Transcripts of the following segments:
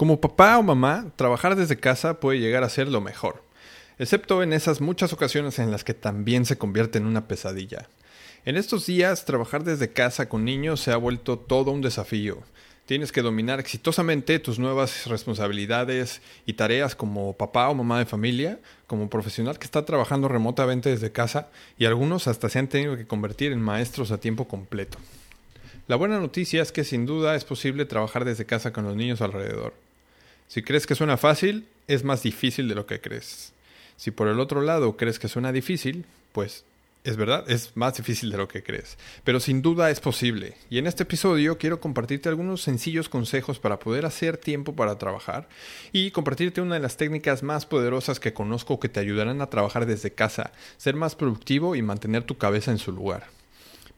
Como papá o mamá, trabajar desde casa puede llegar a ser lo mejor, excepto en esas muchas ocasiones en las que también se convierte en una pesadilla. En estos días, trabajar desde casa con niños se ha vuelto todo un desafío. Tienes que dominar exitosamente tus nuevas responsabilidades y tareas como papá o mamá de familia, como profesional que está trabajando remotamente desde casa y algunos hasta se han tenido que convertir en maestros a tiempo completo. La buena noticia es que sin duda es posible trabajar desde casa con los niños alrededor. Si crees que suena fácil, es más difícil de lo que crees. Si por el otro lado crees que suena difícil, pues es verdad, es más difícil de lo que crees, pero sin duda es posible. Y en este episodio quiero compartirte algunos sencillos consejos para poder hacer tiempo para trabajar y compartirte una de las técnicas más poderosas que conozco que te ayudarán a trabajar desde casa, ser más productivo y mantener tu cabeza en su lugar.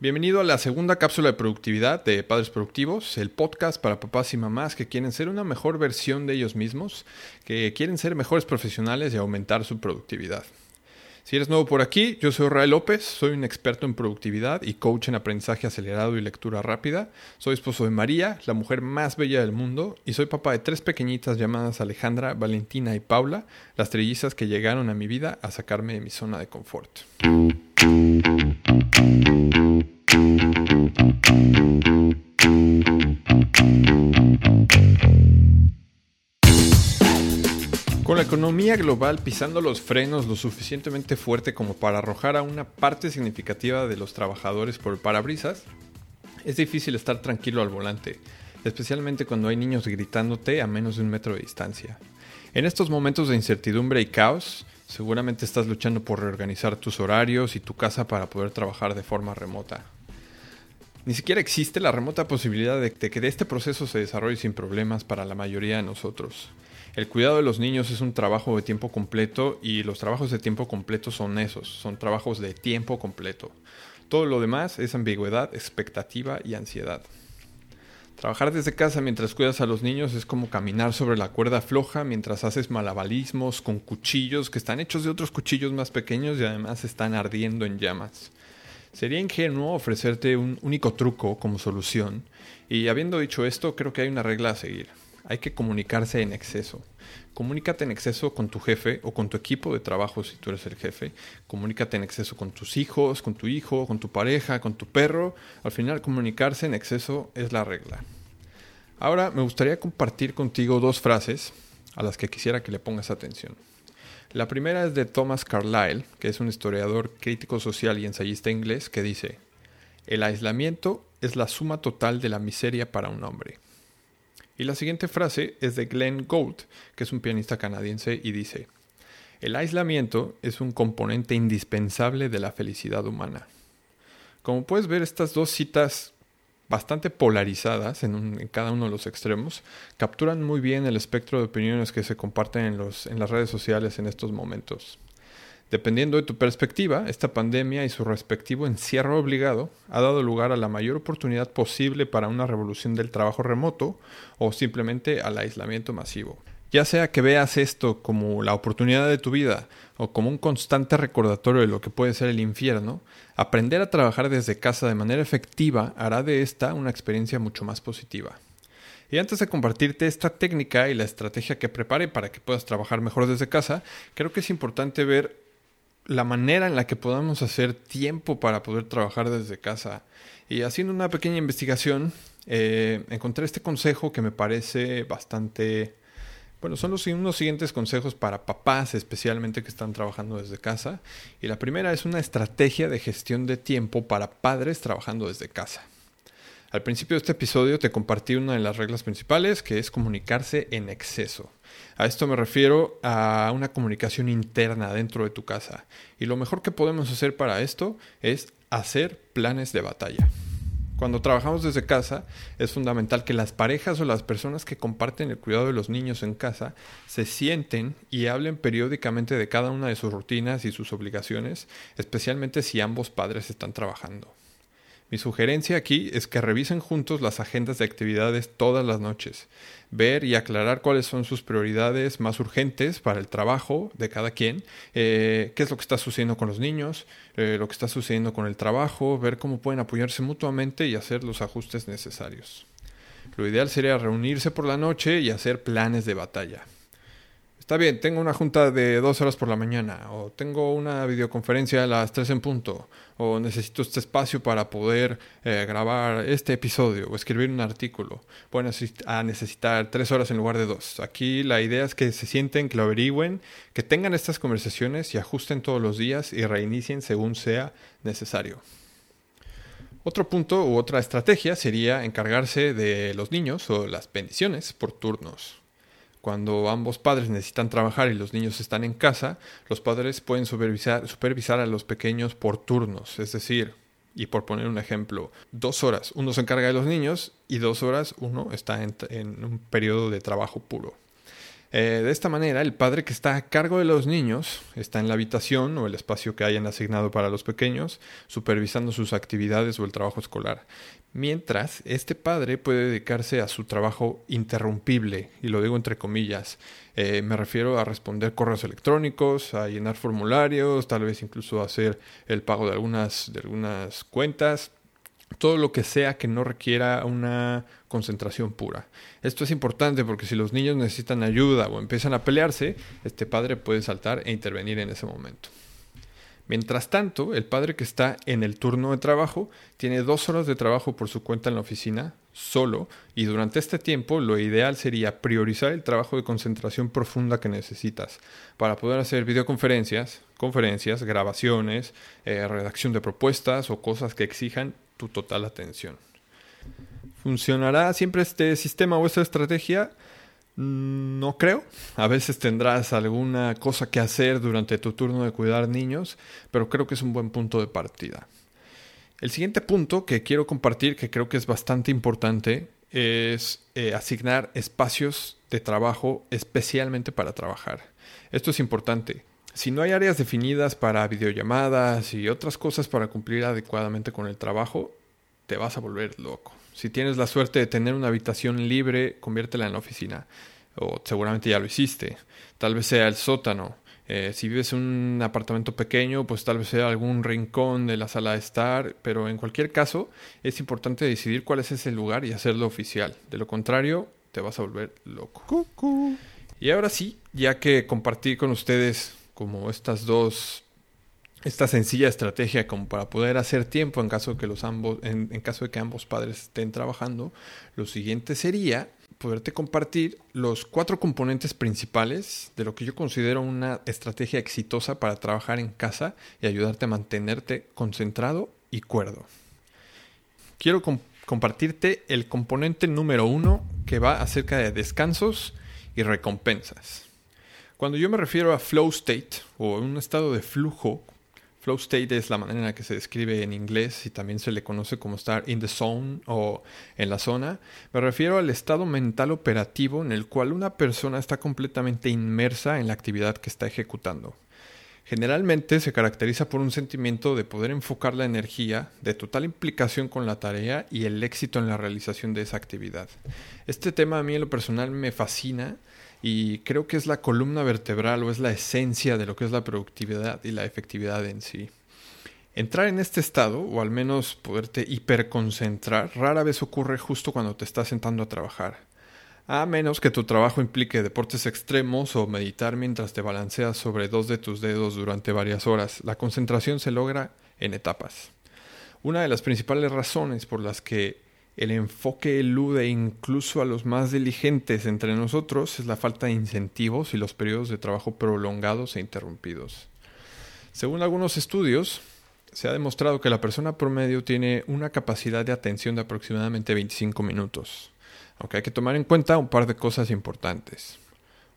Bienvenido a la segunda cápsula de productividad de Padres Productivos, el podcast para papás y mamás que quieren ser una mejor versión de ellos mismos, que quieren ser mejores profesionales y aumentar su productividad. Si eres nuevo por aquí, yo soy Rael López, soy un experto en productividad y coach en aprendizaje acelerado y lectura rápida. Soy esposo de María, la mujer más bella del mundo, y soy papá de tres pequeñitas llamadas Alejandra, Valentina y Paula, las trillizas que llegaron a mi vida a sacarme de mi zona de confort. Con la economía global pisando los frenos lo suficientemente fuerte como para arrojar a una parte significativa de los trabajadores por el parabrisas, es difícil estar tranquilo al volante, especialmente cuando hay niños gritándote a menos de un metro de distancia. En estos momentos de incertidumbre y caos, seguramente estás luchando por reorganizar tus horarios y tu casa para poder trabajar de forma remota. Ni siquiera existe la remota posibilidad de que este proceso se desarrolle sin problemas para la mayoría de nosotros. El cuidado de los niños es un trabajo de tiempo completo y los trabajos de tiempo completo son esos, son trabajos de tiempo completo. Todo lo demás es ambigüedad, expectativa y ansiedad. Trabajar desde casa mientras cuidas a los niños es como caminar sobre la cuerda floja mientras haces malabalismos con cuchillos que están hechos de otros cuchillos más pequeños y además están ardiendo en llamas. Sería ingenuo ofrecerte un único truco como solución y habiendo dicho esto creo que hay una regla a seguir hay que comunicarse en exceso. Comunícate en exceso con tu jefe o con tu equipo de trabajo si tú eres el jefe. Comunícate en exceso con tus hijos, con tu hijo, con tu pareja, con tu perro. Al final comunicarse en exceso es la regla. Ahora me gustaría compartir contigo dos frases a las que quisiera que le pongas atención. La primera es de Thomas Carlyle, que es un historiador crítico social y ensayista inglés, que dice, El aislamiento es la suma total de la miseria para un hombre. Y la siguiente frase es de Glenn Gould, que es un pianista canadiense, y dice, el aislamiento es un componente indispensable de la felicidad humana. Como puedes ver, estas dos citas bastante polarizadas en, cada uno de los extremos, capturan muy bien el espectro de opiniones que se comparten en las redes sociales en estos momentos. Dependiendo de tu perspectiva, esta pandemia y su respectivo encierro obligado ha dado lugar a la mayor oportunidad posible para una revolución del trabajo remoto o simplemente al aislamiento masivo. Ya sea que veas esto como la oportunidad de tu vida o como un constante recordatorio de lo que puede ser el infierno, aprender a trabajar desde casa de manera efectiva hará de esta una experiencia mucho más positiva. Y antes de compartirte esta técnica y la estrategia que prepare para que puedas trabajar mejor desde casa, creo que es importante ver la manera en la que podamos hacer tiempo para poder trabajar desde casa. Y haciendo una pequeña investigación, eh, encontré este consejo que me parece bastante... Bueno, son los, unos siguientes consejos para papás especialmente que están trabajando desde casa. Y la primera es una estrategia de gestión de tiempo para padres trabajando desde casa. Al principio de este episodio te compartí una de las reglas principales que es comunicarse en exceso. A esto me refiero a una comunicación interna dentro de tu casa. Y lo mejor que podemos hacer para esto es hacer planes de batalla. Cuando trabajamos desde casa, es fundamental que las parejas o las personas que comparten el cuidado de los niños en casa se sienten y hablen periódicamente de cada una de sus rutinas y sus obligaciones, especialmente si ambos padres están trabajando. Mi sugerencia aquí es que revisen juntos las agendas de actividades todas las noches, ver y aclarar cuáles son sus prioridades más urgentes para el trabajo de cada quien, eh, qué es lo que está sucediendo con los niños, eh, lo que está sucediendo con el trabajo, ver cómo pueden apoyarse mutuamente y hacer los ajustes necesarios. Lo ideal sería reunirse por la noche y hacer planes de batalla. Está bien, tengo una junta de dos horas por la mañana, o tengo una videoconferencia a las tres en punto, o necesito este espacio para poder eh, grabar este episodio o escribir un artículo. Voy a necesitar tres horas en lugar de dos. Aquí la idea es que se sienten, que lo averigüen, que tengan estas conversaciones y ajusten todos los días y reinicien según sea necesario. Otro punto u otra estrategia sería encargarse de los niños o las bendiciones por turnos. Cuando ambos padres necesitan trabajar y los niños están en casa, los padres pueden supervisar, supervisar a los pequeños por turnos, es decir, y por poner un ejemplo, dos horas uno se encarga de los niños y dos horas uno está en un periodo de trabajo puro. Eh, de esta manera, el padre que está a cargo de los niños está en la habitación o el espacio que hayan asignado para los pequeños, supervisando sus actividades o el trabajo escolar. Mientras, este padre puede dedicarse a su trabajo interrumpible, y lo digo entre comillas. Eh, me refiero a responder correos electrónicos, a llenar formularios, tal vez incluso hacer el pago de algunas, de algunas cuentas todo lo que sea que no requiera una concentración pura. Esto es importante porque si los niños necesitan ayuda o empiezan a pelearse, este padre puede saltar e intervenir en ese momento. Mientras tanto, el padre que está en el turno de trabajo tiene dos horas de trabajo por su cuenta en la oficina, solo, y durante este tiempo lo ideal sería priorizar el trabajo de concentración profunda que necesitas para poder hacer videoconferencias, conferencias, grabaciones, eh, redacción de propuestas o cosas que exijan tu total atención. ¿Funcionará siempre este sistema o esta estrategia? Mm, no creo. A veces tendrás alguna cosa que hacer durante tu turno de cuidar niños, pero creo que es un buen punto de partida. El siguiente punto que quiero compartir, que creo que es bastante importante, es eh, asignar espacios de trabajo especialmente para trabajar. Esto es importante. Si no hay áreas definidas para videollamadas y otras cosas para cumplir adecuadamente con el trabajo, te vas a volver loco. Si tienes la suerte de tener una habitación libre, conviértela en la oficina. O seguramente ya lo hiciste. Tal vez sea el sótano. Eh, si vives en un apartamento pequeño, pues tal vez sea algún rincón de la sala de estar. Pero en cualquier caso, es importante decidir cuál es ese lugar y hacerlo oficial. De lo contrario, te vas a volver loco. Y ahora sí, ya que compartí con ustedes como estas dos esta sencilla estrategia como para poder hacer tiempo en caso de que los ambos en, caso de que ambos padres estén trabajando lo siguiente sería poderte compartir los cuatro componentes principales de lo que yo considero una estrategia exitosa para trabajar en casa y ayudarte a mantenerte concentrado y cuerdo. Quiero compartirte el componente número uno que va acerca de descansos y recompensas cuando yo me refiero a flow state o un estado de flujo, flow state es la manera en la que se describe en inglés y también se le conoce como estar in the zone o en la zona, me refiero al estado mental operativo en el cual una persona está completamente inmersa en la actividad que está ejecutando. Generalmente se caracteriza por un sentimiento de poder enfocar la energía, de total implicación con la tarea y el éxito en la realización de esa actividad. Este tema a mí en lo personal me fascina y creo que es la columna vertebral o es la esencia de lo que es la productividad y la efectividad en sí. Entrar en este estado, o al menos poderte hiperconcentrar, rara vez ocurre justo cuando te estás sentando a trabajar. A menos que tu trabajo implique deportes extremos o meditar mientras te balanceas sobre dos de tus dedos durante varias horas, la concentración se logra en etapas. Una de las principales razones por las que el enfoque elude incluso a los más diligentes entre nosotros es la falta de incentivos y los periodos de trabajo prolongados e interrumpidos. Según algunos estudios, se ha demostrado que la persona promedio tiene una capacidad de atención de aproximadamente 25 minutos, aunque hay que tomar en cuenta un par de cosas importantes.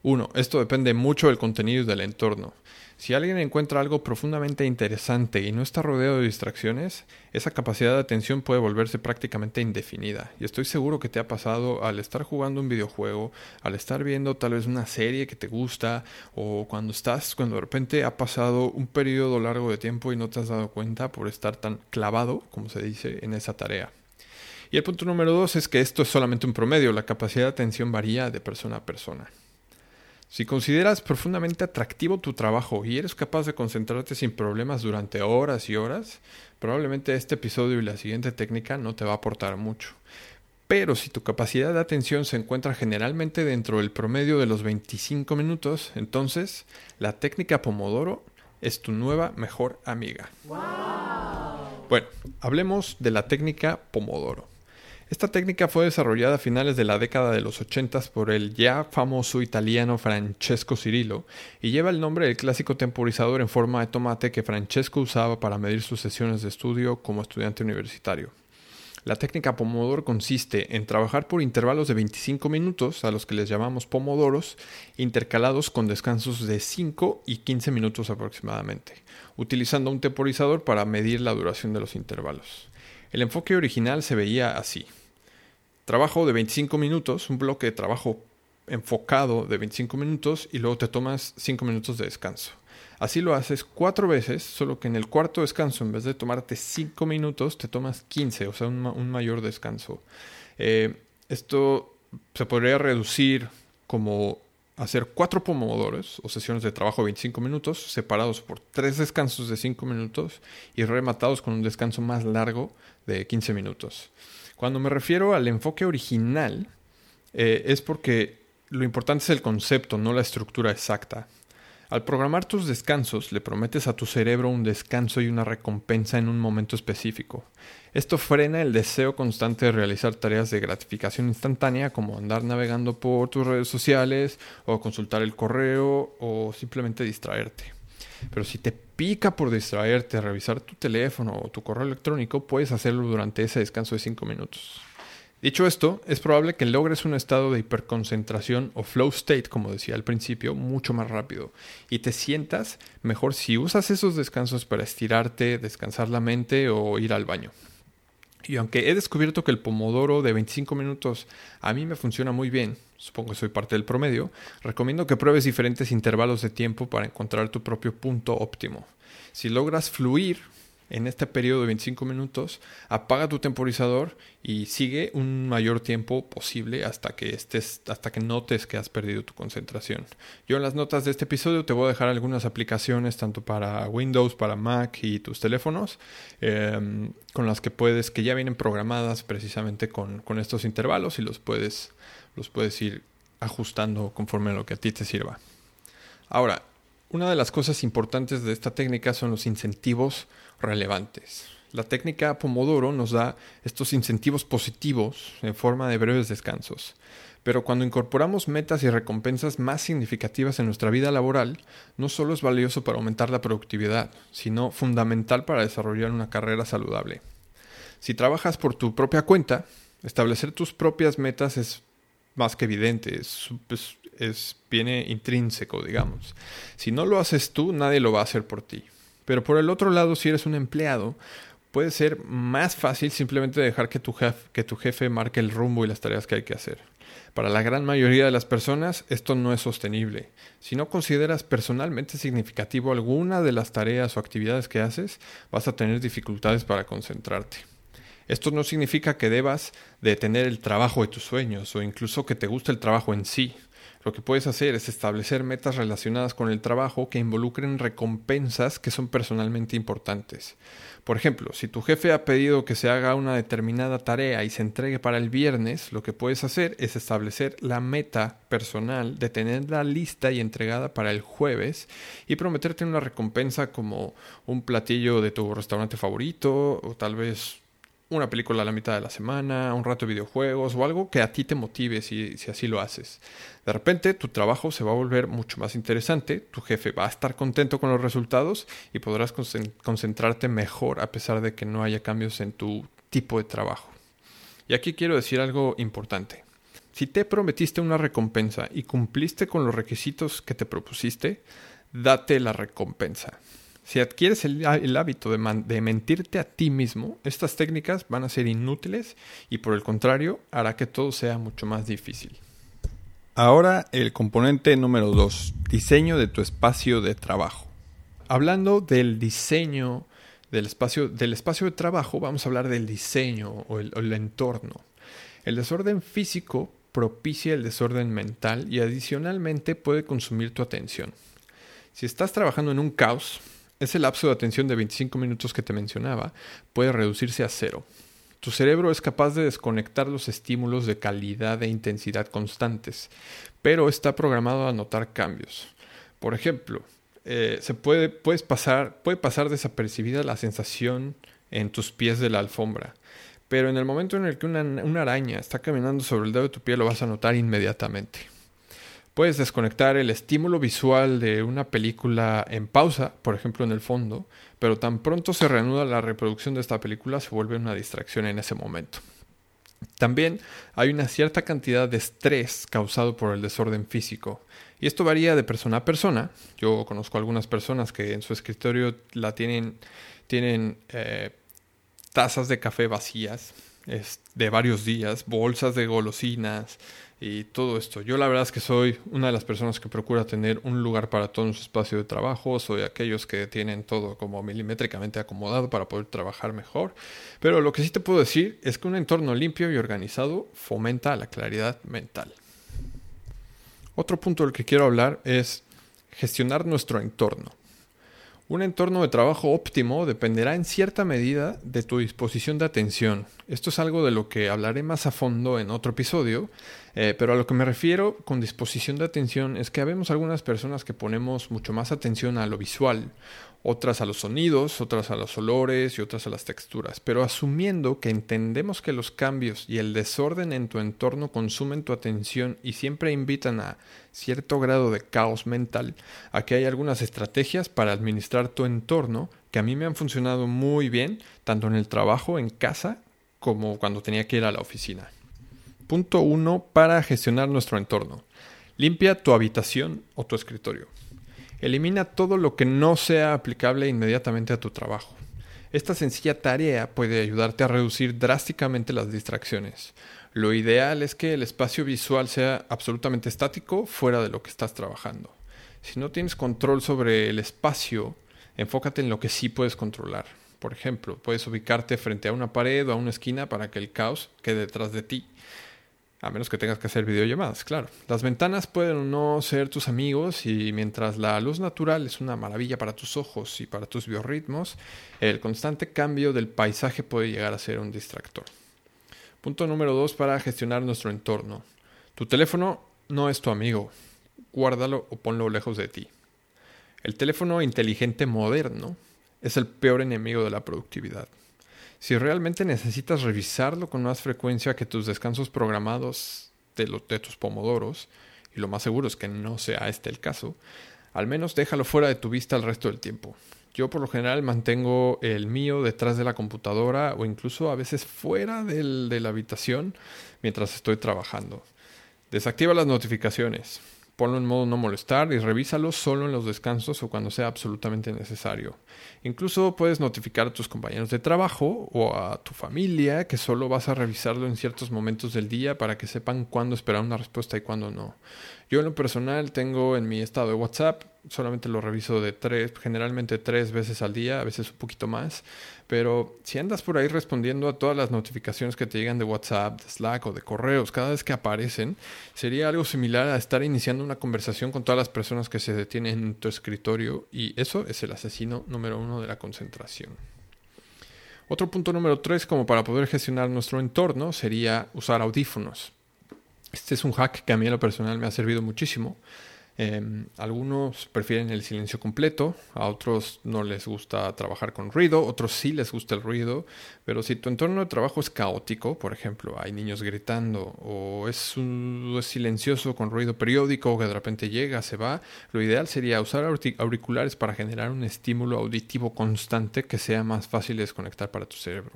Uno, esto depende mucho del contenido y del entorno. Si alguien encuentra algo profundamente interesante y no está rodeado de distracciones, esa capacidad de atención puede volverse prácticamente indefinida. Y estoy seguro que te ha pasado al estar jugando un videojuego, al estar viendo tal vez una serie que te gusta, o cuando estás, cuando de repente ha pasado un periodo largo de tiempo y no te has dado cuenta por estar tan clavado, como se dice, en esa tarea. Y el punto número dos es que esto es solamente un promedio, la capacidad de atención varía de persona a persona. Si consideras profundamente atractivo tu trabajo y eres capaz de concentrarte sin problemas durante horas y horas, probablemente este episodio y la siguiente técnica no te va a aportar mucho. Pero si tu capacidad de atención se encuentra generalmente dentro del promedio de los 25 minutos, entonces la técnica Pomodoro es tu nueva mejor amiga. Bueno, hablemos de la técnica Pomodoro. Esta técnica fue desarrollada a finales de la década de los 80 por el ya famoso italiano Francesco Cirillo y lleva el nombre del clásico temporizador en forma de tomate que Francesco usaba para medir sus sesiones de estudio como estudiante universitario. La técnica Pomodoro consiste en trabajar por intervalos de 25 minutos, a los que les llamamos pomodoros, intercalados con descansos de 5 y 15 minutos aproximadamente, utilizando un temporizador para medir la duración de los intervalos. El enfoque original se veía así. Trabajo de 25 minutos, un bloque de trabajo enfocado de 25 minutos y luego te tomas 5 minutos de descanso. Así lo haces cuatro veces, solo que en el cuarto descanso, en vez de tomarte cinco minutos, te tomas 15, o sea, un, mayor descanso. Eh, esto se podría reducir como hacer cuatro pomodoros o sesiones de trabajo de 25 minutos, separados por tres descansos de 5 minutos y rematados con un descanso más largo de 15 minutos. Cuando me refiero al enfoque original, eh, es porque lo importante es el concepto, no la estructura exacta. Al programar tus descansos, le prometes a tu cerebro un descanso y una recompensa en un momento específico. Esto frena el deseo constante de realizar tareas de gratificación instantánea como andar navegando por tus redes sociales o consultar el correo o simplemente distraerte. Pero si te pica por distraerte, revisar tu teléfono o tu correo electrónico, puedes hacerlo durante ese descanso de 5 minutos. Dicho esto, es probable que logres un estado de hiperconcentración o flow state, como decía al principio, mucho más rápido y te sientas mejor si usas esos descansos para estirarte, descansar la mente o ir al baño. Y aunque he descubierto que el pomodoro de 25 minutos a mí me funciona muy bien, supongo que soy parte del promedio, recomiendo que pruebes diferentes intervalos de tiempo para encontrar tu propio punto óptimo. Si logras fluir en este periodo de 25 minutos, apaga tu temporizador y sigue un mayor tiempo posible hasta que estés, hasta que notes que has perdido tu concentración. Yo en las notas de este episodio te voy a dejar algunas aplicaciones tanto para Windows, para Mac y tus teléfonos, em, con las que puedes, que ya vienen programadas precisamente con, con estos intervalos y los puedes, los puedes ir ajustando conforme a lo que a ti te sirva. Ahora, una de las cosas importantes de esta técnica son los incentivos relevantes. La técnica Pomodoro nos da estos incentivos positivos en forma de breves descansos. Pero cuando incorporamos metas y recompensas más significativas en nuestra vida laboral, no solo es valioso para aumentar la productividad, sino fundamental para desarrollar una carrera saludable. Si trabajas por tu propia cuenta, establecer tus propias metas es más que evidente, es, es, viene intrínseco, digamos. Si no lo haces tú, nadie lo va a hacer por ti. Pero por el otro lado, si eres un empleado, puede ser más fácil simplemente dejar que tu, jefe, que tu jefe marque el rumbo y las tareas que hay que hacer. Para la gran mayoría de las personas esto no es sostenible. Si no consideras personalmente significativo alguna de las tareas o actividades que haces, vas a tener dificultades para concentrarte. Esto no significa que debas de tener el trabajo de tus sueños o incluso que te guste el trabajo en sí. Lo que puedes hacer es establecer metas relacionadas con el trabajo que involucren recompensas que son personalmente importantes. Por ejemplo, si tu jefe ha pedido que se haga una determinada tarea y se entregue para el viernes, lo que puedes hacer es establecer la meta personal de tenerla lista y entregada para el jueves y prometerte una recompensa como un platillo de tu restaurante favorito o tal vez una película a la mitad de la semana, un rato de videojuegos o algo que a ti te motive si, si, así lo haces. De repente tu trabajo se va a volver mucho más interesante, tu jefe va a estar contento con los resultados y podrás concentrarte mejor a pesar de que no haya cambios en tu tipo de trabajo. Y aquí quiero decir algo importante. Si te prometiste una recompensa y cumpliste con los requisitos que te propusiste, date la recompensa. Si adquieres el, hábito de, mentirte a ti mismo, estas técnicas van a ser inútiles y por el contrario hará que todo sea mucho más difícil. Ahora el componente número 2, diseño de tu espacio de trabajo. Hablando del diseño del espacio, del espacio de trabajo, vamos a hablar del diseño o el entorno. El desorden físico propicia el desorden mental y adicionalmente puede consumir tu atención. Si estás trabajando en un caos, ese lapso de atención de 25 minutos que te mencionaba puede reducirse a cero. Tu cerebro es capaz de desconectar los estímulos de calidad e intensidad constantes, pero está programado a notar cambios. Por ejemplo, eh, se puede, puedes pasar, puede pasar desapercibida la sensación en tus pies de la alfombra, pero en el momento en el que una, una araña está caminando sobre el dedo de tu pie lo vas a notar inmediatamente. Puedes desconectar el estímulo visual de una película en pausa, por ejemplo en el fondo, pero tan pronto se reanuda la reproducción de esta película se vuelve una distracción en ese momento. También hay una cierta cantidad de estrés causado por el desorden físico. Y esto varía de persona a persona. Yo conozco algunas personas que en su escritorio la tienen, tienen eh, tazas de café vacías de varios días, bolsas de golosinas, y todo esto. Yo la verdad es que soy una de las personas que procura tener un lugar para todo en su espacio de trabajo, soy aquellos que tienen todo como milimétricamente acomodado para poder trabajar mejor, pero lo que sí te puedo decir es que un entorno limpio y organizado fomenta la claridad mental. Otro punto del que quiero hablar es gestionar nuestro entorno. Un entorno de trabajo óptimo dependerá en cierta medida de tu disposición de atención. Esto es algo de lo que hablaré más a fondo en otro episodio, eh, pero a lo que me refiero con disposición de atención es que habemos algunas personas que ponemos mucho más atención a lo visual otras a los sonidos, otras a los olores y otras a las texturas, pero asumiendo que entendemos que los cambios y el desorden en tu entorno consumen tu atención y siempre invitan a cierto grado de caos mental, aquí hay algunas estrategias para administrar tu entorno que a mí me han funcionado muy bien, tanto en el trabajo, en casa, como cuando tenía que ir a la oficina. Punto 1 para gestionar nuestro entorno. Limpia tu habitación o tu escritorio. Elimina todo lo que no sea aplicable inmediatamente a tu trabajo. Esta sencilla tarea puede ayudarte a reducir drásticamente las distracciones. Lo ideal es que el espacio visual sea absolutamente estático fuera de lo que estás trabajando. Si no tienes control sobre el espacio, enfócate en lo que sí puedes controlar. Por ejemplo, puedes ubicarte frente a una pared o a una esquina para que el caos quede detrás de ti a menos que tengas que hacer videollamadas, claro. Las ventanas pueden no ser tus amigos y mientras la luz natural es una maravilla para tus ojos y para tus biorritmos, el constante cambio del paisaje puede llegar a ser un distractor. Punto número dos para gestionar nuestro entorno. Tu teléfono no es tu amigo. Guárdalo o ponlo lejos de ti. El teléfono inteligente moderno es el peor enemigo de la productividad. Si realmente necesitas revisarlo con más frecuencia que tus descansos programados de, de tus pomodoros, y lo más seguro es que no sea este el caso, al menos déjalo fuera de tu vista el resto del tiempo. Yo por lo general mantengo el mío detrás de la computadora o incluso a veces fuera del, de la habitación mientras estoy trabajando. Desactiva las notificaciones ponlo en modo no molestar y revísalo solo en los descansos o cuando sea absolutamente necesario. Incluso puedes notificar a tus compañeros de trabajo o a tu familia que solo vas a revisarlo en ciertos momentos del día para que sepan cuándo esperar una respuesta y cuándo no. Yo en lo personal tengo en mi estado de WhatsApp solamente lo reviso de tres, generalmente tres veces al día, a veces un poquito más. Pero si andas por ahí respondiendo a todas las notificaciones que te llegan de WhatsApp, de Slack o de correos cada vez que aparecen, sería algo similar a estar iniciando una conversación con todas las personas que se detienen en tu escritorio y eso es el asesino número uno de la concentración. Otro punto número tres, como para poder gestionar nuestro entorno, sería usar audífonos. Este es un hack que a mí en lo personal me ha servido muchísimo. Em, algunos prefieren el silencio completo, a otros no les gusta trabajar con ruido, otros sí les gusta el ruido, pero si tu entorno de trabajo es caótico, por ejemplo, hay niños gritando o es, un, es silencioso con ruido periódico que de repente llega, se va, lo ideal sería usar auriculares para generar un estímulo auditivo constante que sea más fácil de desconectar para tu cerebro.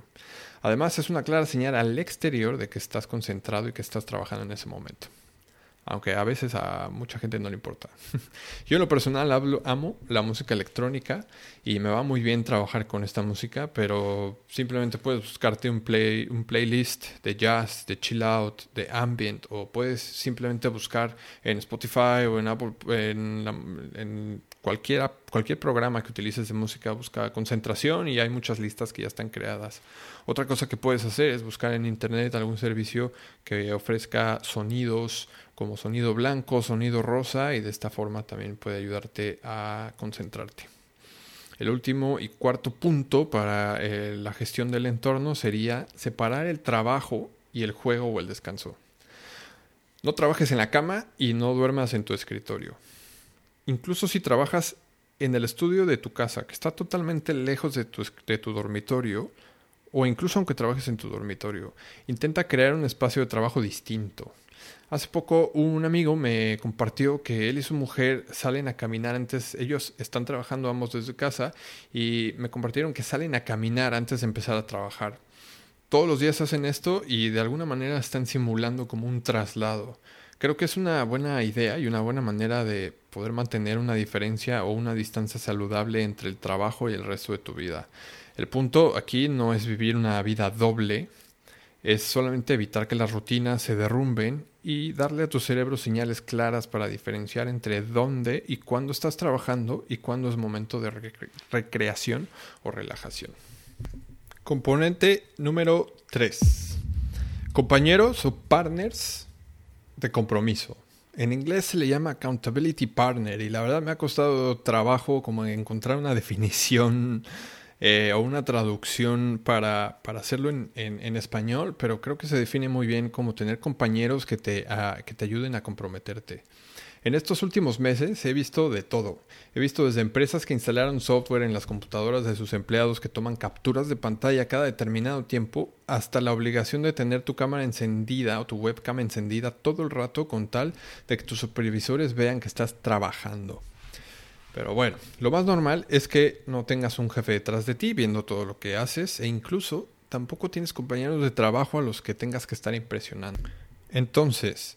Además, es una clara señal al exterior de que estás concentrado y que estás trabajando en ese momento aunque a veces a mucha gente no le importa. Yo en lo personal amo la música electrónica y me va muy bien trabajar con esta música, pero simplemente puedes buscarte un, play, un playlist de jazz, de chill out, de ambient, o puedes simplemente buscar en Spotify o en Apple, en, en cualquiera, cualquier programa que utilices de música, busca concentración y hay muchas listas que ya están creadas. Otra cosa que puedes hacer es buscar en internet algún servicio que ofrezca sonidos como sonido blanco, sonido rosa y de esta forma también puede ayudarte a concentrarte. El último y cuarto punto para eh, la gestión del entorno sería separar el trabajo y el juego o el descanso. No trabajes en la cama y no duermas en tu escritorio. Incluso si trabajas en el estudio de tu casa, que está totalmente lejos de tu, de tu dormitorio, o incluso aunque trabajes en tu dormitorio, intenta crear un espacio de trabajo distinto. Hace poco un amigo me compartió que él y su mujer salen a caminar antes, ellos están trabajando ambos desde casa y me compartieron que salen a caminar antes de empezar a trabajar. Todos los días hacen esto y de alguna manera están simulando como un traslado. Creo que es una buena idea y una buena manera de poder mantener una diferencia o una distancia saludable entre el trabajo y el resto de tu vida. El punto aquí no es vivir una vida doble, es solamente evitar que las rutinas se derrumben y darle a tu cerebro señales claras para diferenciar entre dónde y cuándo estás trabajando y cuándo es momento de recreación o relajación. Componente número 3. Compañeros o partners de compromiso. En inglés se le llama accountability partner y la verdad me ha costado trabajo como encontrar una definición eh, o una traducción para, para hacerlo en, en, español, pero creo que se define muy bien como tener compañeros que te, que te ayuden a comprometerte. En estos últimos meses he visto de todo. He visto desde empresas que instalaron software en las computadoras de sus empleados que toman capturas de pantalla cada determinado tiempo, hasta la obligación de tener tu cámara encendida o tu webcam encendida todo el rato con tal de que tus supervisores vean que estás trabajando. Pero bueno, lo más normal es que no tengas un jefe detrás de ti viendo todo lo que haces e incluso tampoco tienes compañeros de trabajo a los que tengas que estar impresionando. Entonces,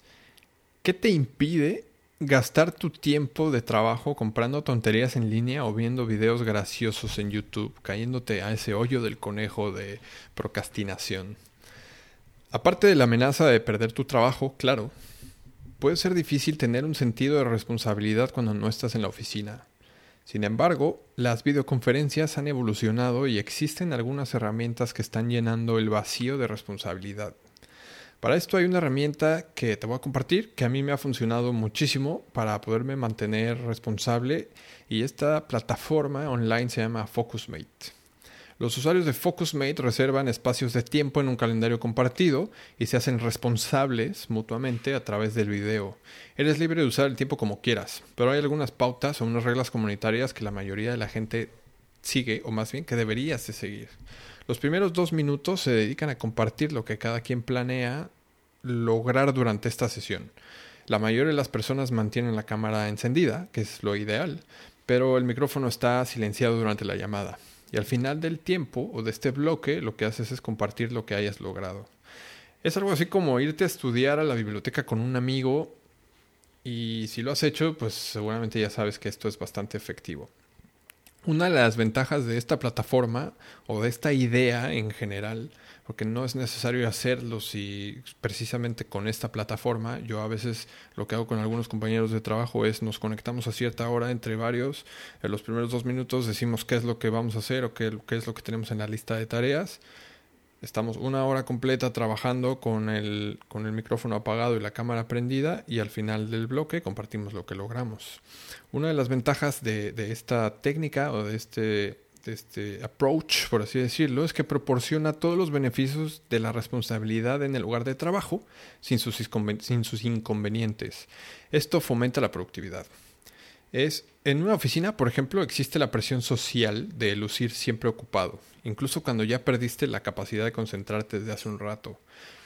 ¿qué te impide gastar tu tiempo de trabajo comprando tonterías en línea o viendo videos graciosos en YouTube, cayéndote a ese hoyo del conejo de procrastinación? Aparte de la amenaza de perder tu trabajo, claro, Puede ser difícil tener un sentido de responsabilidad cuando no estás en la oficina. Sin embargo, las videoconferencias han evolucionado y existen algunas herramientas que están llenando el vacío de responsabilidad. Para esto hay una herramienta que te voy a compartir que a mí me ha funcionado muchísimo para poderme mantener responsable y esta plataforma online se llama Focusmate. Los usuarios de FocusMate reservan espacios de tiempo en un calendario compartido y se hacen responsables mutuamente a través del video. Eres libre de usar el tiempo como quieras, pero hay algunas pautas o unas reglas comunitarias que la mayoría de la gente sigue, o más bien que deberías de seguir. Los primeros dos minutos se dedican a compartir lo que cada quien planea lograr durante esta sesión. La mayoría de las personas mantienen la cámara encendida, que es lo ideal, pero el micrófono está silenciado durante la llamada. Y al final del tiempo o de este bloque lo que haces es compartir lo que hayas logrado. Es algo así como irte a estudiar a la biblioteca con un amigo y si lo has hecho, pues seguramente ya sabes que esto es bastante efectivo. Una de las ventajas de esta plataforma o de esta idea en general porque no es necesario hacerlo si precisamente con esta plataforma, yo a veces lo que hago con algunos compañeros de trabajo es nos conectamos a cierta hora entre varios, en los primeros dos minutos decimos qué es lo que vamos a hacer o qué, qué es lo que tenemos en la lista de tareas. Estamos una hora completa trabajando con el, con el micrófono apagado y la cámara prendida y al final del bloque compartimos lo que logramos. Una de las ventajas de, de esta técnica o de este este approach, por así decirlo, es que proporciona todos los beneficios de la responsabilidad en el lugar de trabajo sin sus, sin sus inconvenientes. Esto fomenta la productividad. Es, en una oficina, por ejemplo, existe la presión social de lucir siempre ocupado, incluso cuando ya perdiste la capacidad de concentrarte desde hace un rato.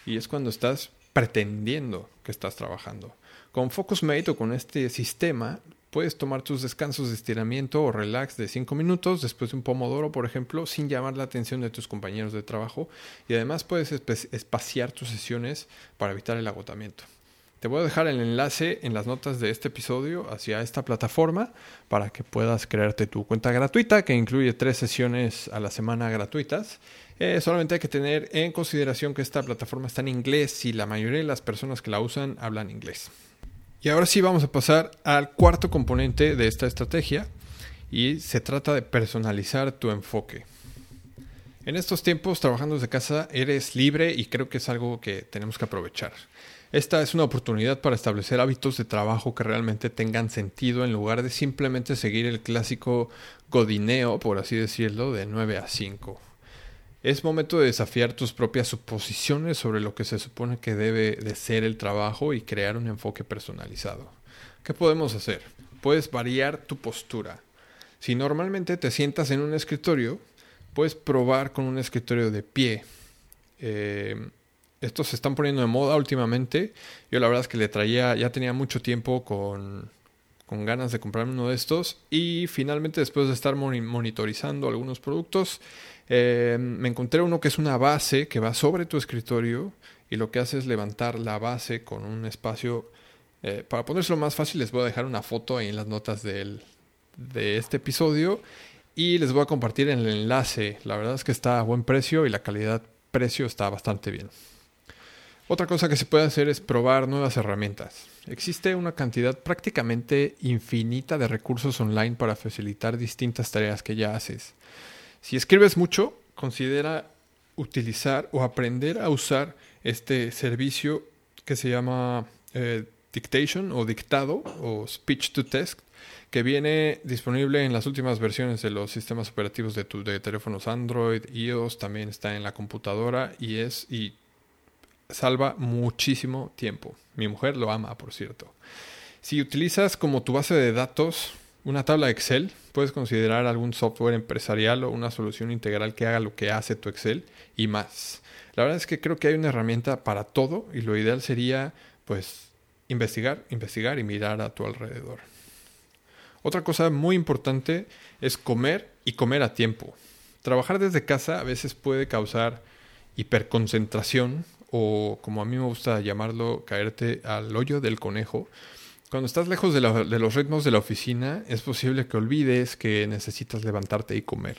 Y es cuando estás pretendiendo que estás trabajando. Con FocusMate o con este sistema Puedes tomar tus descansos de estiramiento o relax de 5 minutos después de un pomodoro, por ejemplo, sin llamar la atención de tus compañeros de trabajo y además puedes espaciar tus sesiones para evitar el agotamiento. Te voy a dejar el enlace en las notas de este episodio hacia esta plataforma para que puedas crearte tu cuenta gratuita que incluye tres sesiones a la semana gratuitas. Eh, solamente hay que tener en consideración que esta plataforma está en inglés y la mayoría de las personas que la usan hablan inglés. Y ahora sí vamos a pasar al cuarto componente de esta estrategia y se trata de personalizar tu enfoque. En estos tiempos trabajando desde casa eres libre y creo que es algo que tenemos que aprovechar. Esta es una oportunidad para establecer hábitos de trabajo que realmente tengan sentido en lugar de simplemente seguir el clásico godineo, por así decirlo, de 9 a 5. Es momento de desafiar tus propias suposiciones sobre lo que se supone que debe de ser el trabajo y crear un enfoque personalizado. ¿Qué podemos hacer? Puedes variar tu postura. Si normalmente te sientas en un escritorio, puedes probar con un escritorio de pie. Eh, estos se están poniendo de moda últimamente. Yo la verdad es que le traía, ya tenía mucho tiempo con, con ganas de comprarme uno de estos y finalmente después de estar monitorizando algunos productos, eh, me encontré uno que es una base que va sobre tu escritorio y lo que hace es levantar la base con un espacio. Eh, para ponérselo más fácil les voy a dejar una foto ahí en las notas del, de este episodio y les voy a compartir el enlace. La verdad es que está a buen precio y la calidad precio está bastante bien. Otra cosa que se puede hacer es probar nuevas herramientas. Existe una cantidad prácticamente infinita de recursos online para facilitar distintas tareas que ya haces. Si escribes mucho, considera utilizar o aprender a usar este servicio que se llama eh, Dictation o Dictado o Speech to Text, que viene disponible en las últimas versiones de los sistemas operativos de, tu, teléfonos Android, iOS, también está en la computadora y es y salva muchísimo tiempo. Mi mujer lo ama, por cierto. Si utilizas como tu base de datos una tabla Excel, puedes considerar algún software empresarial o una solución integral que haga lo que hace tu Excel y más. La verdad es que creo que hay una herramienta para todo y lo ideal sería pues investigar, investigar y mirar a tu alrededor. Otra cosa muy importante es comer y comer a tiempo. Trabajar desde casa a veces puede causar hiperconcentración o como a mí me gusta llamarlo, caerte al hoyo del conejo. Cuando estás lejos de, los ritmos de la oficina, es posible que olvides que necesitas levantarte y comer.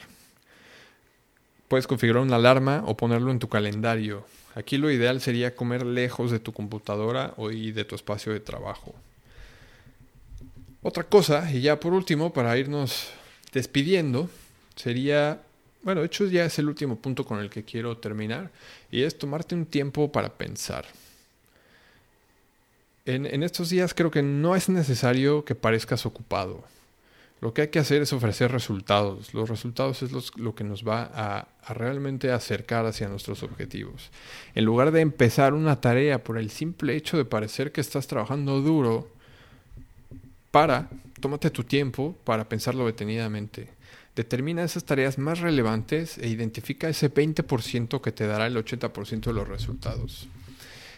Puedes configurar una alarma o ponerlo en tu calendario. Aquí lo ideal sería comer lejos de tu computadora o y de tu espacio de trabajo. Otra cosa, y ya por último, para irnos despidiendo, sería bueno, de hecho ya es el último punto con el que quiero terminar y es tomarte un tiempo para pensar. En, estos días creo que no es necesario que parezcas ocupado. Lo que hay que hacer es ofrecer resultados. Los resultados es lo que nos va a, a, realmente acercar hacia nuestros objetivos. En lugar de empezar una tarea por el simple hecho de parecer que estás trabajando duro, para, tómate tu tiempo para pensarlo detenidamente. Determina esas tareas más relevantes e identifica ese 20% que te dará el 80% de los resultados.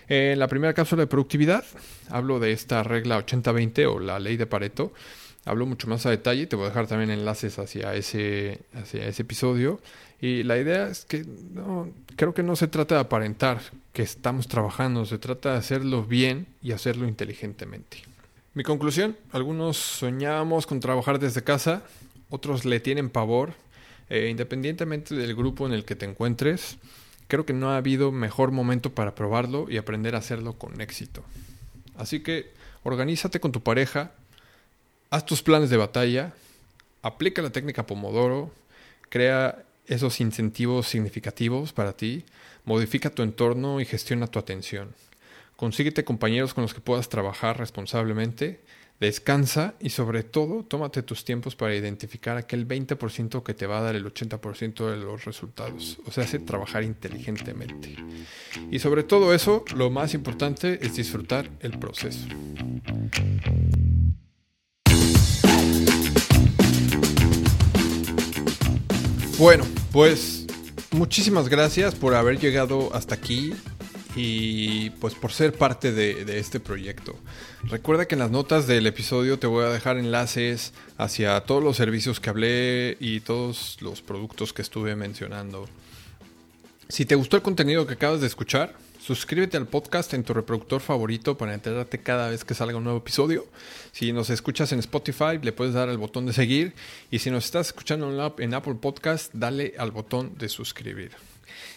En la primera cápsula de productividad hablo de esta regla 80-20 o la ley de Pareto. Hablo mucho más a detalle, te voy a dejar también enlaces hacia ese, hacia ese episodio. Y la idea es que creo que no se trata de aparentar que estamos trabajando, se trata de hacerlo bien y hacerlo inteligentemente. Mi conclusión, algunos soñábamos con trabajar desde casa, otros le tienen pavor. Eh, independientemente del grupo en el que te encuentres, creo que no ha habido mejor momento para probarlo y aprender a hacerlo con éxito. Así que organízate con tu pareja, haz tus planes de batalla, aplica la técnica Pomodoro, crea esos incentivos significativos para ti, modifica tu entorno y gestiona tu atención. Consíguete compañeros con los que puedas trabajar responsablemente Descansa y sobre todo tómate tus tiempos para identificar aquel 20% que te va a dar el 80% de los resultados. O sea, hace trabajar inteligentemente. Y sobre todo eso, lo más importante es disfrutar el proceso. Bueno, pues muchísimas gracias por haber llegado hasta aquí y pues por ser parte de, este proyecto. Recuerda que en las notas del episodio te voy a dejar enlaces hacia todos los servicios que hablé y todos los productos que estuve mencionando. Si te gustó el contenido que acabas de escuchar, suscríbete al podcast en tu reproductor favorito para enterarte cada vez que salga un nuevo episodio. Si nos escuchas en Spotify, le puedes dar al botón de seguir. Y si nos estás escuchando en Apple Podcast, dale al botón de suscribir.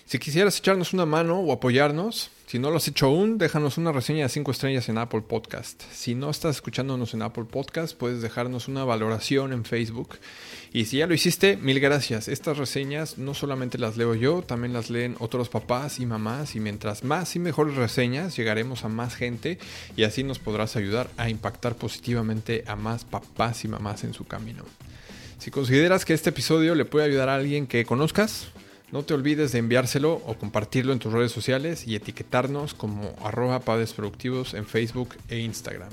Si quisieras echarnos una mano o apoyarnos, si no lo has hecho aún, déjanos una reseña de 5 estrellas en Apple Podcast. Si no estás escuchándonos en Apple Podcast, puedes dejarnos una valoración en Facebook. Y si ya lo hiciste, mil gracias. Estas reseñas no solamente las leo yo, también las leen otros papás y mamás. Y mientras más y mejores reseñas, llegaremos a más gente y así nos podrás ayudar a impactar positivamente a más papás y mamás en su camino. Si consideras que este episodio le puede ayudar a alguien que conozcas, no te olvides de enviárselo o compartirlo en tus redes sociales y etiquetarnos como arroba padres productivos en Facebook e Instagram.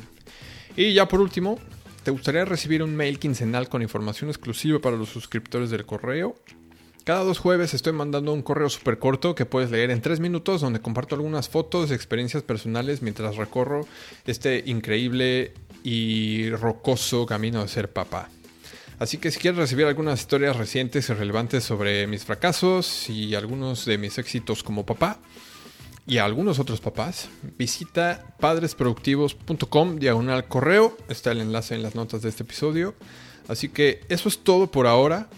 Y ya por último, ¿te gustaría recibir un mail quincenal con información exclusiva para los suscriptores del correo? Cada dos jueves estoy mandando un correo súper corto que puedes leer en tres minutos donde comparto algunas fotos y experiencias personales mientras recorro este increíble y rocoso camino de ser papá. Así que si quieres recibir algunas historias recientes y relevantes sobre mis fracasos y algunos de mis éxitos como papá y algunos otros papás, visita padresproductivos.com diagonal correo. Está el enlace en las notas de este episodio. Así que eso es todo por ahora.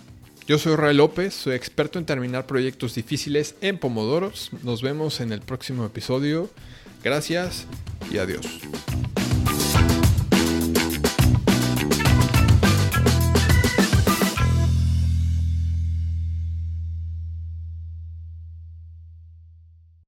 Yo soy Ray López, soy experto en terminar proyectos difíciles en Pomodoros. Nos vemos en el próximo episodio. Gracias y adiós.